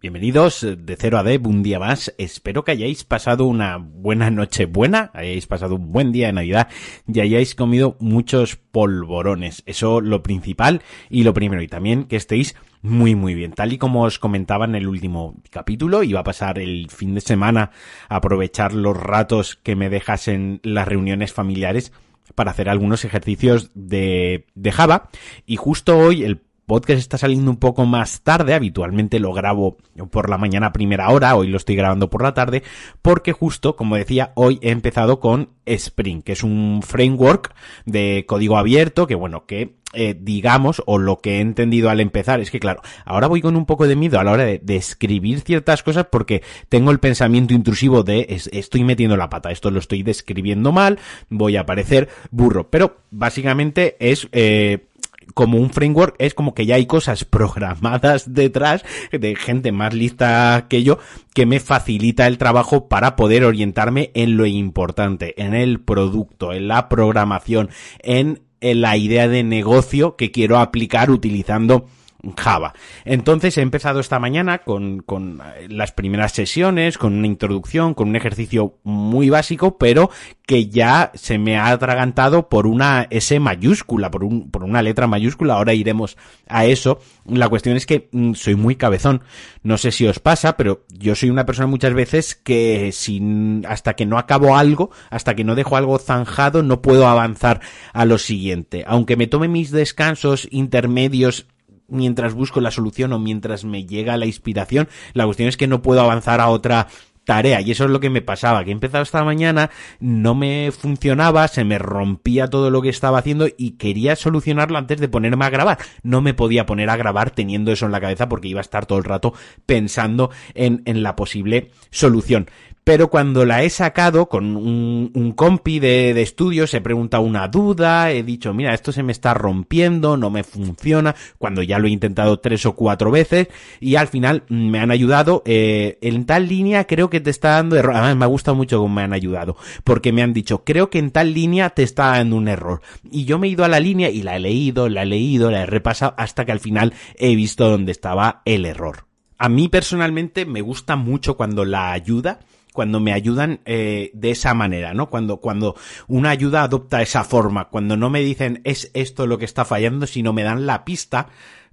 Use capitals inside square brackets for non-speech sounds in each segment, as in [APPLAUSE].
Bienvenidos de 0 a D, un día más. Espero que hayáis pasado una buena noche buena, hayáis pasado un buen día de Navidad y hayáis comido muchos polvorones. Eso lo principal y lo primero. Y también que estéis muy muy bien. Tal y como os comentaba en el último capítulo, iba a pasar el fin de semana a aprovechar los ratos que me dejasen las reuniones familiares para hacer algunos ejercicios de, de Java. Y justo hoy el podcast está saliendo un poco más tarde, habitualmente lo grabo por la mañana primera hora, hoy lo estoy grabando por la tarde, porque justo, como decía, hoy he empezado con Spring, que es un framework de código abierto, que bueno, que eh, digamos, o lo que he entendido al empezar, es que claro, ahora voy con un poco de miedo a la hora de, de escribir ciertas cosas porque tengo el pensamiento intrusivo de estoy metiendo la pata, esto lo estoy describiendo mal, voy a parecer burro, pero básicamente es eh, como un framework es como que ya hay cosas programadas detrás de gente más lista que yo que me facilita el trabajo para poder orientarme en lo importante, en el producto, en la programación, en, la idea de negocio que quiero aplicar utilizando Java. Entonces he empezado esta mañana con, con, las primeras sesiones, con una introducción, con un ejercicio muy básico, pero que ya se me ha atragantado por una S mayúscula, por, un, por una letra mayúscula. Ahora iremos a eso. La cuestión es que mm, soy muy cabezón. No sé si os pasa, pero yo soy una persona muchas veces que sin, hasta que no acabo algo, hasta que no dejo algo zanjado, no puedo avanzar a lo siguiente. Aunque me tome mis descansos intermedios mientras busco la solución o mientras me llega la inspiración. La cuestión es que no puedo avanzar a otra tarea y eso es lo que me pasaba, que he empezado esta mañana, no me funcionaba, se me rompía todo lo que estaba haciendo y quería solucionarlo antes de ponerme a grabar. No me podía poner a grabar teniendo eso en la cabeza porque iba a estar todo el rato pensando en, en la posible solución pero cuando la he sacado con un, un compi de, de estudios, he preguntado una duda, he dicho, mira, esto se me está rompiendo, no me funciona, cuando ya lo he intentado tres o cuatro veces, y al final me han ayudado, eh, en tal línea creo que te está dando error, además me ha gustado mucho cómo me han ayudado, porque me han dicho, creo que en tal línea te está dando un error, y yo me he ido a la línea y la he leído, la he leído, la he repasado, hasta que al final he visto dónde estaba el error. A mí personalmente me gusta mucho cuando la ayuda cuando me ayudan eh, de esa manera, ¿no? Cuando, cuando una ayuda adopta esa forma, cuando no me dicen es esto lo que está fallando, sino me dan la pista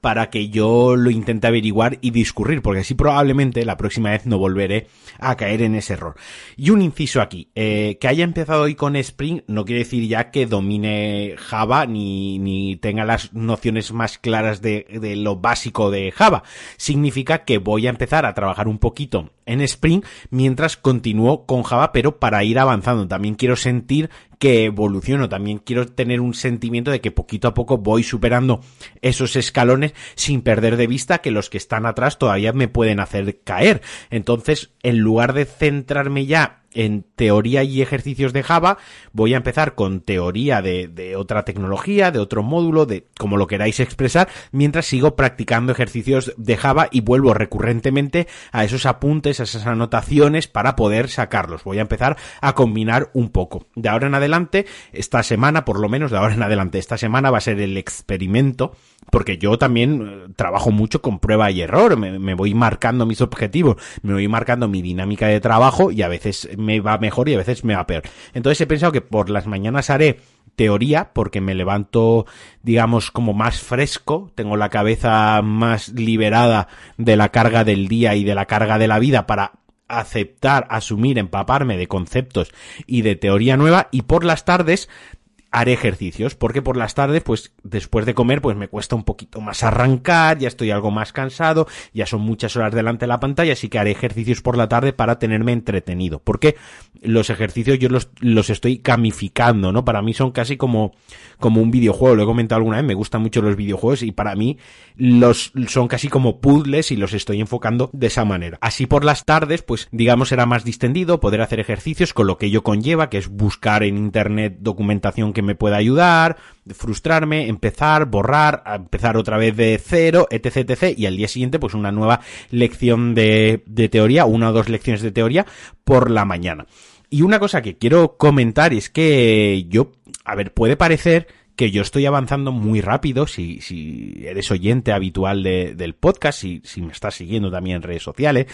para que yo lo intente averiguar y discurrir, porque así probablemente la próxima vez no volveré a caer en ese error. Y un inciso aquí, eh, que haya empezado hoy con Spring no quiere decir ya que domine Java ni, ni tenga las nociones más claras de, de lo básico de Java. Significa que voy a empezar a trabajar un poquito en Spring mientras continúo con Java, pero para ir avanzando. También quiero sentir que evoluciono, también quiero tener un sentimiento de que poquito a poco voy superando esos escalones sin perder de vista que los que están atrás todavía me pueden hacer caer. Entonces, en lugar de centrarme ya en teoría y ejercicios de Java, voy a empezar con teoría de, otra tecnología, de otro módulo, de como lo queráis expresar, mientras sigo practicando ejercicios de Java y vuelvo recurrentemente a esos apuntes, a esas anotaciones para poder sacarlos. Voy a empezar a combinar un poco. De ahora en adelante, esta semana, por lo menos de ahora en adelante, esta semana va a ser el experimento porque yo también eh, trabajo mucho con prueba y error, me, me, voy marcando mis objetivos, me voy marcando mi dinámica de trabajo y a veces me va mejor y a veces me va peor. Entonces he pensado que por las mañanas haré teoría porque me levanto digamos como más fresco, tengo la cabeza más liberada de la carga del día y de la carga de la vida para aceptar, asumir, empaparme de conceptos y de teoría nueva y por las tardes haré ejercicios, porque por las tardes, pues después de comer, pues me cuesta un poquito más arrancar, ya estoy algo más cansado, ya son muchas horas delante de la pantalla, así que haré ejercicios por la tarde para tenerme entretenido, porque los ejercicios yo los, los estoy gamificando, ¿no? Para mí son casi como, como un videojuego, lo he comentado alguna vez, me gustan mucho los videojuegos y para mí los son casi como puzzles y los estoy enfocando de esa manera. Así por las tardes, pues digamos será más distendido, poder hacer ejercicios con lo que ello conlleva, que es buscar en internet documentación que me pueda ayudar, frustrarme, empezar, borrar, empezar otra vez de cero, etc, etc, y al día siguiente pues una nueva lección de, de teoría, una o dos lecciones de teoría por la mañana. Y una cosa que quiero comentar es que yo, a ver, puede parecer que yo estoy avanzando muy rápido, si, si eres oyente habitual de, del podcast, si, si me estás siguiendo también en redes sociales,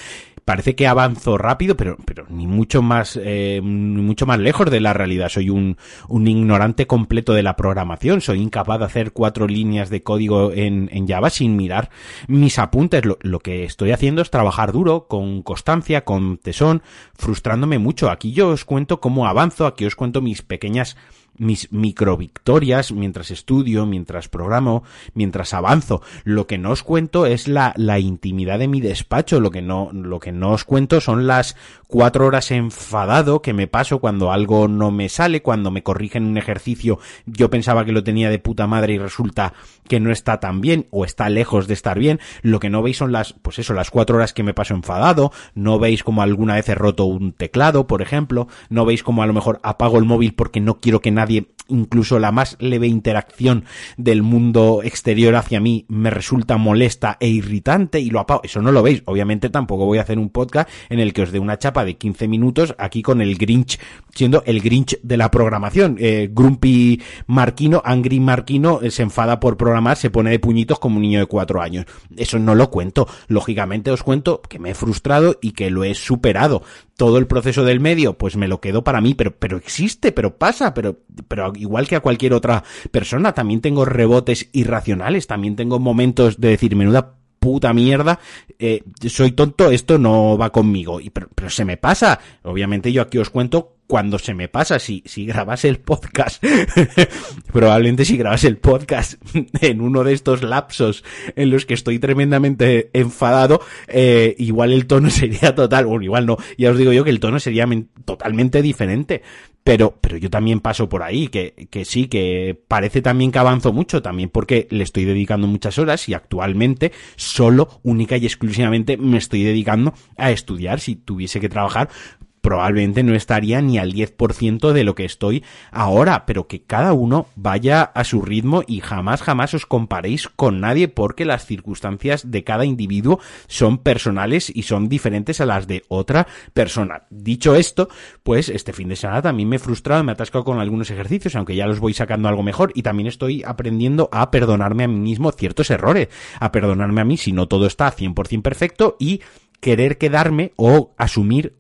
parece que avanzo rápido, pero, pero ni mucho más, eh, ni mucho más lejos de la realidad. Soy un, un ignorante completo de la programación. Soy incapaz de hacer cuatro líneas de código en, en Java sin mirar mis apuntes. Lo, lo que estoy haciendo es trabajar duro, con constancia, con tesón, frustrándome mucho. Aquí yo os cuento cómo avanzo, aquí os cuento mis pequeñas mis micro victorias mientras estudio, mientras programo, mientras avanzo. Lo que no os cuento es la, la intimidad de mi despacho, lo que no, lo que no os cuento son las cuatro horas enfadado que me paso cuando algo no me sale, cuando me corrigen un ejercicio, yo pensaba que lo tenía de puta madre y resulta que no está tan bien o está lejos de estar bien. Lo que no veis son las, pues eso, las cuatro horas que me paso enfadado, no veis como alguna vez he roto un teclado, por ejemplo, no veis como a lo mejor apago el móvil porque no quiero que nadie nadie incluso la más leve interacción del mundo exterior hacia mí me resulta molesta e irritante y lo apago. Eso no lo veis. Obviamente tampoco voy a hacer un podcast en el que os dé una chapa de 15 minutos aquí con el Grinch, siendo el Grinch de la programación. Eh, Grumpy Marquino, Angry Marquino, eh, se enfada por programar, se pone de puñitos como un niño de cuatro años. Eso no lo cuento. Lógicamente os cuento que me he frustrado y que lo he superado todo el proceso del medio, pues me lo quedo para mí, pero, pero existe, pero pasa, pero, pero igual que a cualquier otra persona, también tengo rebotes irracionales, también tengo momentos de decir, menuda puta mierda, eh, soy tonto, esto no va conmigo, y, pero, pero se me pasa. Obviamente yo aquí os cuento cuando se me pasa, si, si grabas el podcast, [LAUGHS] probablemente si grabas el podcast [LAUGHS] en uno de estos lapsos en los que estoy tremendamente enfadado, eh, igual el tono [LAUGHS] sería total, bueno, igual no, ya os digo yo que el tono sería totalmente diferente, pero, pero yo también paso por ahí, que, que sí, que parece también que avanzo mucho, también porque le estoy dedicando muchas horas y actualmente solo, única y exclusivamente me estoy dedicando a estudiar. Si tuviese que trabajar, probablemente no estaría ni al 10% de lo que estoy ahora, pero que cada uno vaya a su ritmo y jamás, jamás os comparéis con nadie porque las circunstancias de cada individuo son personales y son diferentes a las de otra persona. Dicho esto, pues este fin de semana también me he frustrado, me he atascado con algunos ejercicios, aunque ya los voy sacando algo mejor y también estoy aprendiendo a perdonarme a mí mismo ciertos errores, a perdonarme a mí si no todo está 100% perfecto y querer quedarme o asumir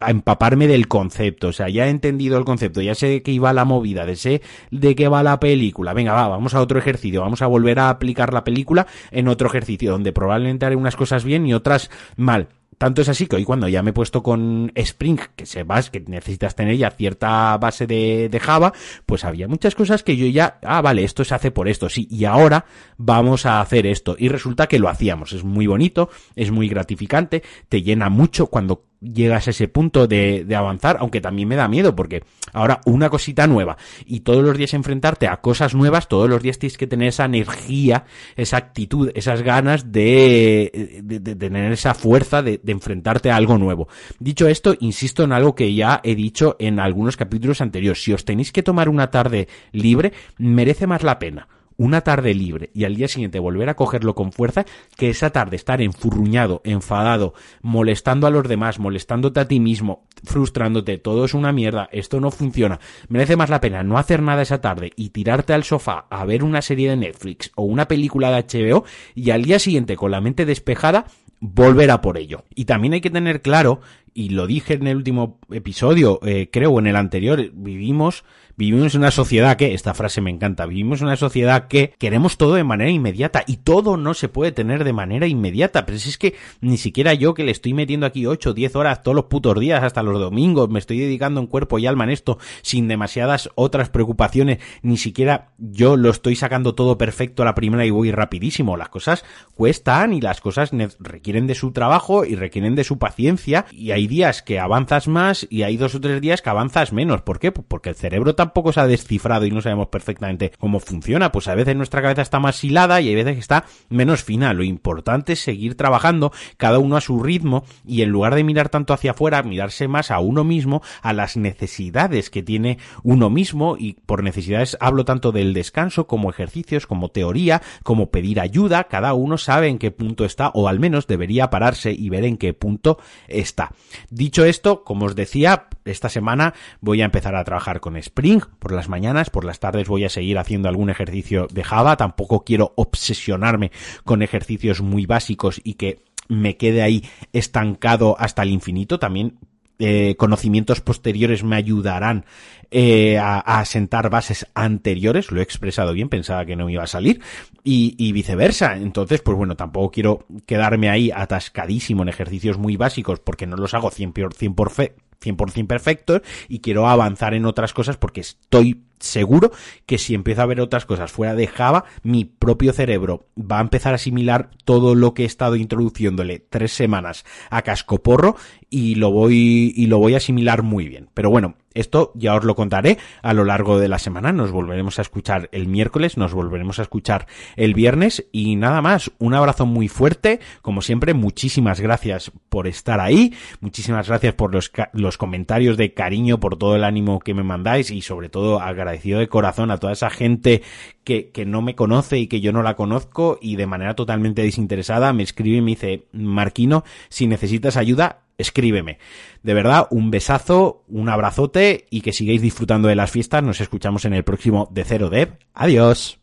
a empaparme del concepto, o sea, ya he entendido el concepto, ya sé de qué iba la movida, de sé de qué va la película, venga, va, vamos a otro ejercicio, vamos a volver a aplicar la película en otro ejercicio, donde probablemente haré unas cosas bien y otras mal. Tanto es así que hoy cuando ya me he puesto con Spring, que sepas que necesitas tener ya cierta base de, de, Java, pues había muchas cosas que yo ya, ah, vale, esto se hace por esto, sí, y ahora vamos a hacer esto. Y resulta que lo hacíamos. Es muy bonito, es muy gratificante, te llena mucho cuando llegas a ese punto de, de, avanzar, aunque también me da miedo, porque ahora una cosita nueva y todos los días enfrentarte a cosas nuevas, todos los días tienes que tener esa energía, esa actitud, esas ganas de, de, de tener esa fuerza de, de, enfrentarte a algo nuevo. Dicho esto, insisto en algo que ya he dicho en algunos capítulos anteriores. Si os tenéis que tomar una tarde libre, merece más la pena una tarde libre y al día siguiente volver a cogerlo con fuerza, que esa tarde estar enfurruñado, enfadado, molestando a los demás, molestándote a ti mismo, frustrándote, todo es una mierda, esto no funciona. Merece más la pena no hacer nada esa tarde y tirarte al sofá a ver una serie de Netflix o una película de HBO y al día siguiente con la mente despejada volver a por ello. Y también hay que tener claro, y lo dije en el último episodio, eh, creo, en el anterior, vivimos Vivimos en una sociedad que, esta frase me encanta, vivimos en una sociedad que queremos todo de manera inmediata y todo no se puede tener de manera inmediata. Pero si es que ni siquiera yo que le estoy metiendo aquí 8 o 10 horas todos los putos días hasta los domingos, me estoy dedicando en cuerpo y alma en esto sin demasiadas otras preocupaciones, ni siquiera yo lo estoy sacando todo perfecto a la primera y voy rapidísimo. Las cosas cuestan y las cosas requieren de su trabajo y requieren de su paciencia y hay días que avanzas más y hay dos o tres días que avanzas menos. ¿Por qué? Porque el cerebro tampoco tampoco se ha descifrado y no sabemos perfectamente cómo funciona. Pues a veces nuestra cabeza está más hilada y hay veces que está menos fina. Lo importante es seguir trabajando cada uno a su ritmo y en lugar de mirar tanto hacia afuera, mirarse más a uno mismo, a las necesidades que tiene uno mismo y por necesidades hablo tanto del descanso como ejercicios, como teoría, como pedir ayuda. Cada uno sabe en qué punto está o al menos debería pararse y ver en qué punto está. Dicho esto, como os decía, esta semana voy a empezar a trabajar con Spring por las mañanas, por las tardes voy a seguir haciendo algún ejercicio de Java, tampoco quiero obsesionarme con ejercicios muy básicos y que me quede ahí estancado hasta el infinito, también eh, conocimientos posteriores me ayudarán eh, a, a, sentar bases anteriores, lo he expresado bien, pensaba que no me iba a salir, y, y, viceversa. Entonces, pues bueno, tampoco quiero quedarme ahí atascadísimo en ejercicios muy básicos porque no los hago 100%, 100 por fe, 100% perfectos y quiero avanzar en otras cosas porque estoy seguro que si empiezo a ver otras cosas fuera de Java, mi propio cerebro va a empezar a asimilar todo lo que he estado introduciéndole tres semanas a cascoporro y lo voy, y lo voy a asimilar muy bien. Pero bueno, esto ya os lo contaré a lo largo de la semana. Nos volveremos a escuchar el miércoles, nos volveremos a escuchar el viernes y nada más. Un abrazo muy fuerte. Como siempre, muchísimas gracias por estar ahí. Muchísimas gracias por los, los comentarios de cariño, por todo el ánimo que me mandáis y sobre todo agradecido de corazón a toda esa gente que, que no me conoce y que yo no la conozco y de manera totalmente desinteresada me escribe y me dice, Marquino, si necesitas ayuda, escríbeme. De verdad, un besazo, un abrazote y que sigáis disfrutando de las fiestas. Nos escuchamos en el próximo de Cero Dev. Adiós.